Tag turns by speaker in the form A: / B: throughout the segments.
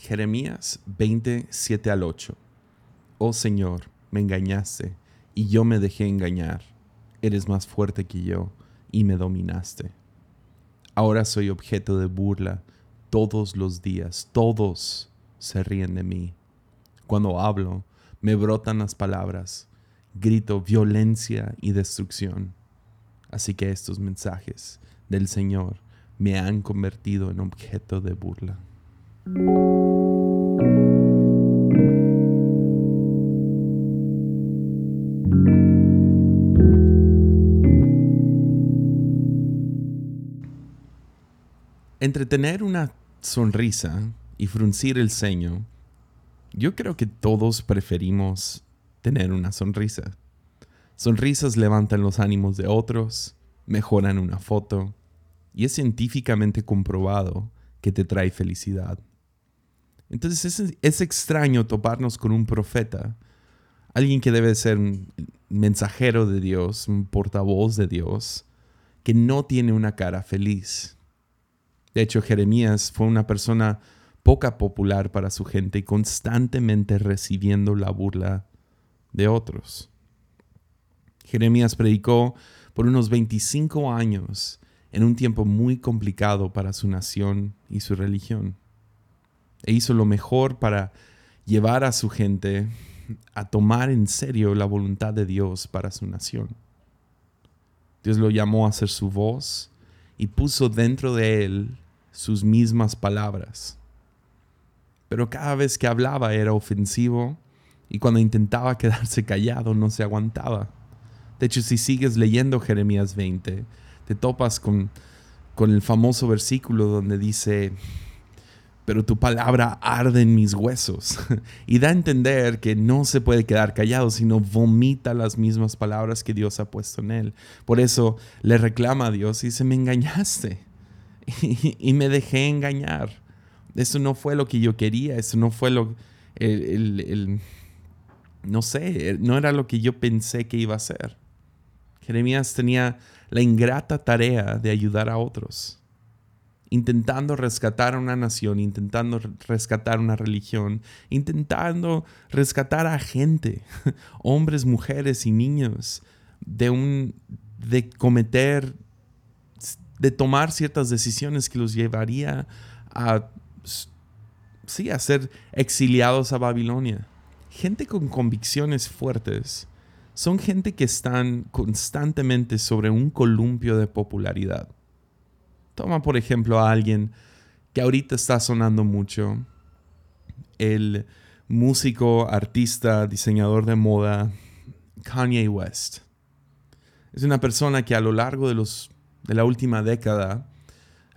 A: Jeremías 27 al 8. Oh Señor, me engañaste y yo me dejé engañar. Eres más fuerte que yo y me dominaste. Ahora soy objeto de burla todos los días. Todos se ríen de mí. Cuando hablo, me brotan las palabras. Grito violencia y destrucción. Así que estos mensajes del Señor me han convertido en objeto de burla. Entretener una sonrisa y fruncir el ceño, yo creo que todos preferimos tener una sonrisa. Sonrisas levantan los ánimos de otros, mejoran una foto, y es científicamente comprobado que te trae felicidad. Entonces es, extraño toparnos con un profeta, alguien que debe ser un mensajero de Dios, un portavoz de Dios, que no tiene una cara feliz. De hecho, Jeremías fue una persona poca popular para su gente y constantemente recibiendo la burla de otros. Jeremías predicó por unos 25 años en un tiempo muy complicado para su nación y su religión e hizo lo mejor para llevar a su gente a tomar en serio la voluntad de Dios para su nación. Dios lo llamó a ser su voz y puso dentro de él sus mismas palabras. Pero cada vez que hablaba era ofensivo y cuando intentaba quedarse callado no se aguantaba. De hecho, si sigues leyendo Jeremías 20, te topas con, con el famoso versículo donde dice, pero tu palabra arde en mis huesos. y da a entender que no se puede quedar callado, sino vomita las mismas palabras que Dios ha puesto en él. Por eso le reclama a Dios y dice, me engañaste y, me dejé engañar. Eso no fue lo que yo quería, eso no fue lo... no sé, no era lo que yo pensé que iba a ser. Jeremías tenía la ingrata tarea de ayudar a otros intentando rescatar a una nación, intentando rescatar una religión, intentando rescatar a gente, hombres, mujeres y niños, de un de cometer de tomar ciertas decisiones que los llevaría a sí, a ser exiliados a Babilonia. Gente con convicciones fuertes son gente que están constantemente sobre un columpio de popularidad Toma por ejemplo a alguien que ahorita está sonando mucho, el músico, artista, diseñador de moda Kanye West. Es una persona que a lo largo de, los, de la última década,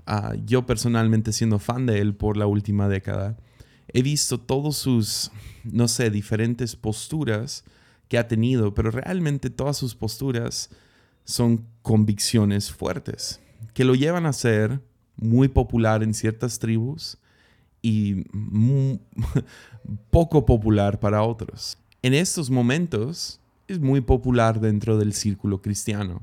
A: ah, yo personalmente siendo fan de él por la última década, he visto todos sus, no sé, diferentes posturas que ha tenido, pero realmente todas sus posturas son convicciones fuertes que lo llevan a ser muy popular en ciertas tribus y poco popular para otros. En estos momentos es muy popular dentro del círculo cristiano.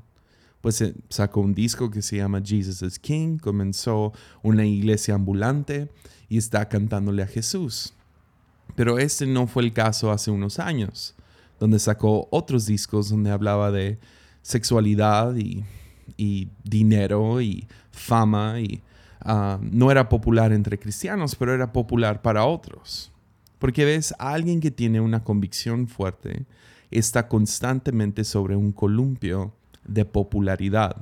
A: Pues sacó un disco que se llama Jesus is King, comenzó una iglesia ambulante y está cantándole a Jesús. Pero este no fue el caso hace unos años, donde sacó otros discos donde hablaba de sexualidad y y dinero y fama y ah, no era popular entre cristianos, pero era popular para otros. Porque ves, alguien que tiene una convicción fuerte está constantemente sobre un columpio de popularidad.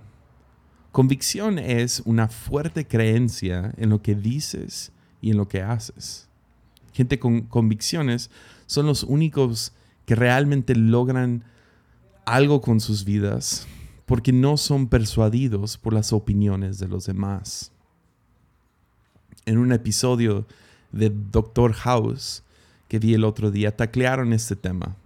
A: Convicción es una fuerte creencia en lo que dices y en lo que haces. Gente con convicciones son los únicos que realmente logran algo con sus vidas porque no son persuadidos por las opiniones de los demás. En un episodio de Doctor House que vi el otro día, taclearon este tema,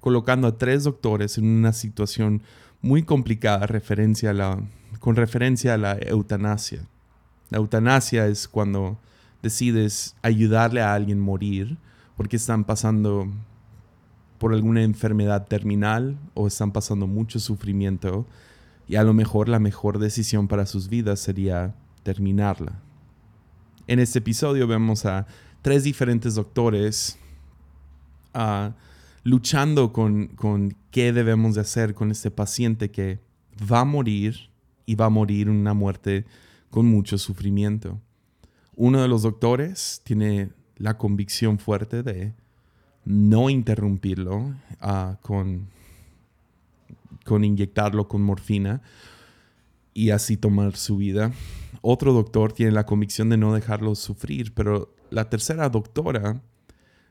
A: colocando a tres doctores en una situación muy complicada referencia a la, con referencia a la eutanasia. La eutanasia es cuando decides ayudarle a alguien a morir porque están pasando por alguna enfermedad terminal o están pasando mucho sufrimiento y a lo mejor la mejor decisión para sus vidas sería terminarla. En este episodio vemos a tres diferentes doctores ah, luchando con, con qué debemos de hacer con este paciente que va a morir y va a morir una muerte con mucho sufrimiento. Uno de los doctores tiene la convicción fuerte de no interrumpirlo ah, con, con inyectarlo con morfina y así tomar su vida. Otro doctor tiene la convicción de no dejarlo sufrir, pero la tercera doctora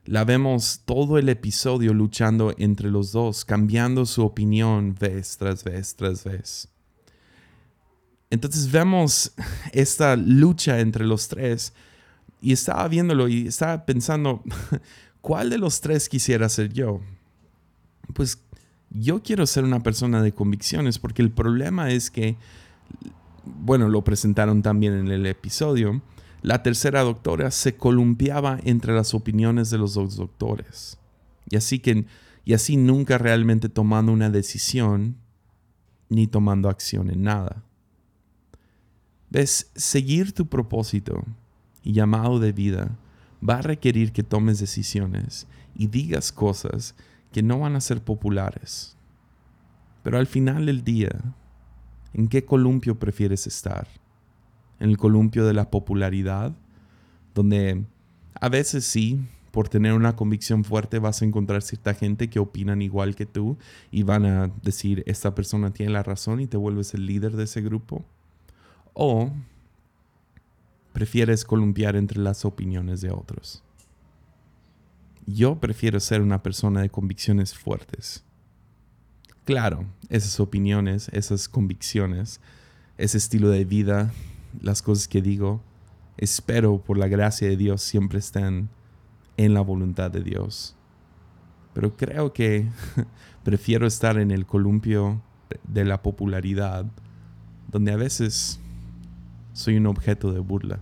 A: la vemos todo el episodio luchando entre los dos, cambiando su opinión vez tras vez tras vez. Entonces vemos esta lucha entre los tres y estaba viéndolo y estaba pensando, ¿cuál de los tres quisiera ser yo? Pues yo quiero ser una persona de convicciones porque el problema es que, bueno, lo presentaron también en el episodio, la tercera doctora se columpiaba entre las opiniones de los dos doctores. Y así que y así nunca realmente tomando una decisión ni tomando acción en nada. ¿Ves? Seguir tu propósito y llamado de vida va a requerir que tomes decisiones y digas cosas que no van a ser populares. Pero al final del día, ¿en qué columpio prefieres estar? ¿En el columpio de la popularidad? Donde a veces sí, por tener una convicción fuerte vas a encontrar cierta gente que opinan igual que tú y van a decir, esta persona tiene la razón y te vuelves el líder de ese grupo. O prefieres columpiar entre las opiniones de otros. Yo prefiero ser una persona de convicciones fuertes. Claro, esas opiniones, esas convicciones, ese estilo de vida, las cosas que digo, espero por la gracia de Dios siempre estén en la voluntad de Dios. Pero creo que prefiero estar en el columpio de la popularidad, donde a veces soy un objeto de burla.